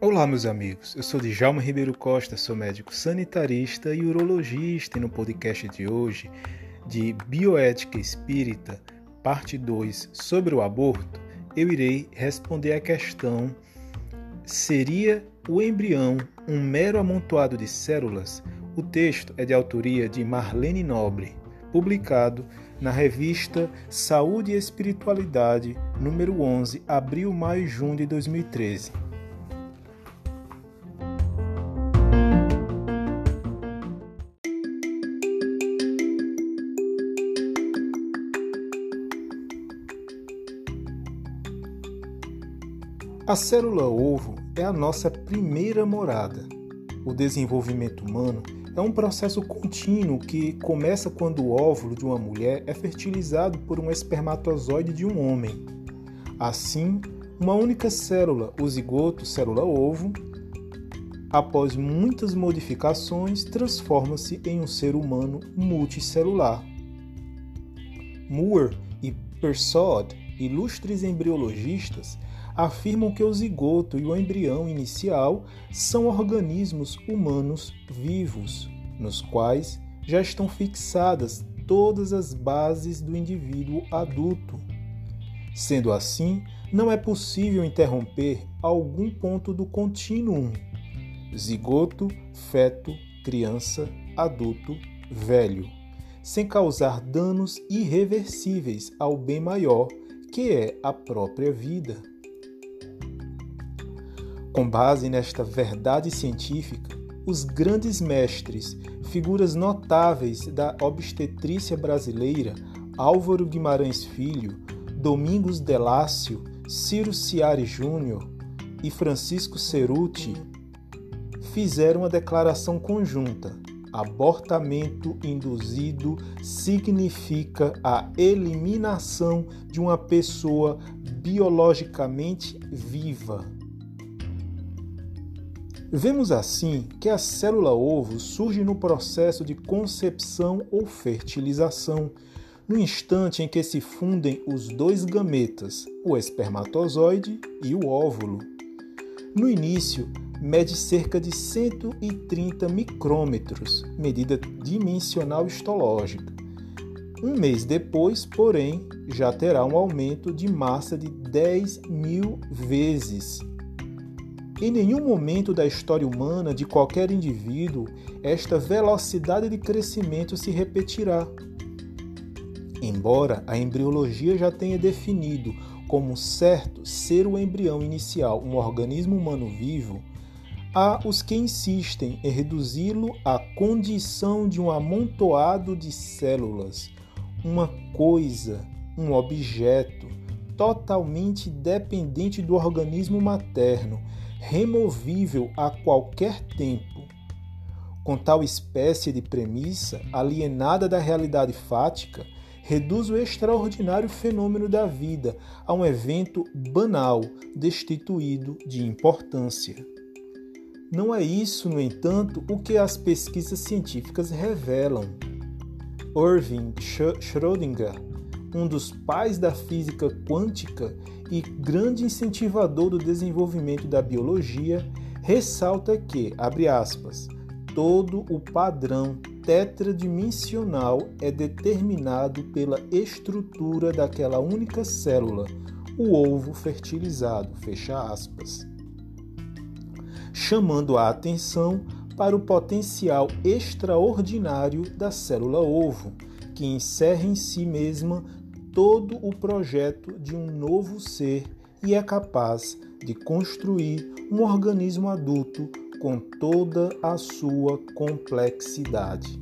Olá, meus amigos. Eu sou Djalma Ribeiro Costa, sou médico sanitarista e urologista e no podcast de hoje de Bioética Espírita, parte 2, sobre o aborto, eu irei responder a questão: seria o embrião um mero amontoado de células? O texto é de autoria de Marlene Nobre, publicado na revista Saúde e Espiritualidade, número 11, abril, maio e junho de 2013. A célula ovo é a nossa primeira morada. O desenvolvimento humano é um processo contínuo que começa quando o óvulo de uma mulher é fertilizado por um espermatozoide de um homem. Assim, uma única célula, o zigoto célula-ovo, após muitas modificações, transforma-se em um ser humano multicelular. Moore e Persaud, ilustres embriologistas, afirmam que o zigoto e o embrião inicial são organismos humanos vivos, nos quais já estão fixadas todas as bases do indivíduo adulto. Sendo assim, não é possível interromper algum ponto do contínuo zigoto, feto, criança, adulto, velho, sem causar danos irreversíveis ao bem maior que é a própria vida. Com base nesta verdade científica, os grandes mestres, figuras notáveis da obstetrícia brasileira, Álvaro Guimarães Filho, Domingos Delácio, Ciro Ciari Júnior e Francisco Ceruti, fizeram a declaração conjunta. Abortamento induzido significa a eliminação de uma pessoa biologicamente viva. Vemos assim que a célula ovo surge no processo de concepção ou fertilização, no instante em que se fundem os dois gametas, o espermatozoide e o óvulo. No início, mede cerca de 130 micrômetros, medida dimensional histológica. Um mês depois, porém, já terá um aumento de massa de 10 mil vezes em nenhum momento da história humana de qualquer indivíduo esta velocidade de crescimento se repetirá. Embora a embriologia já tenha definido como certo ser o embrião inicial um organismo humano vivo, há os que insistem em reduzi-lo à condição de um amontoado de células, uma coisa, um objeto, totalmente dependente do organismo materno removível a qualquer tempo. Com tal espécie de premissa, alienada da realidade fática, reduz o extraordinário fenômeno da vida a um evento banal, destituído de importância. Não é isso, no entanto, o que as pesquisas científicas revelam. Irving Schrödinger, um dos pais da física quântica, e grande incentivador do desenvolvimento da biologia, ressalta que, abre aspas, todo o padrão tetradimensional é determinado pela estrutura daquela única célula, o ovo fertilizado, fecha aspas. Chamando a atenção para o potencial extraordinário da célula ovo, que encerra em si mesma todo o projeto de um novo ser e é capaz de construir um organismo adulto com toda a sua complexidade.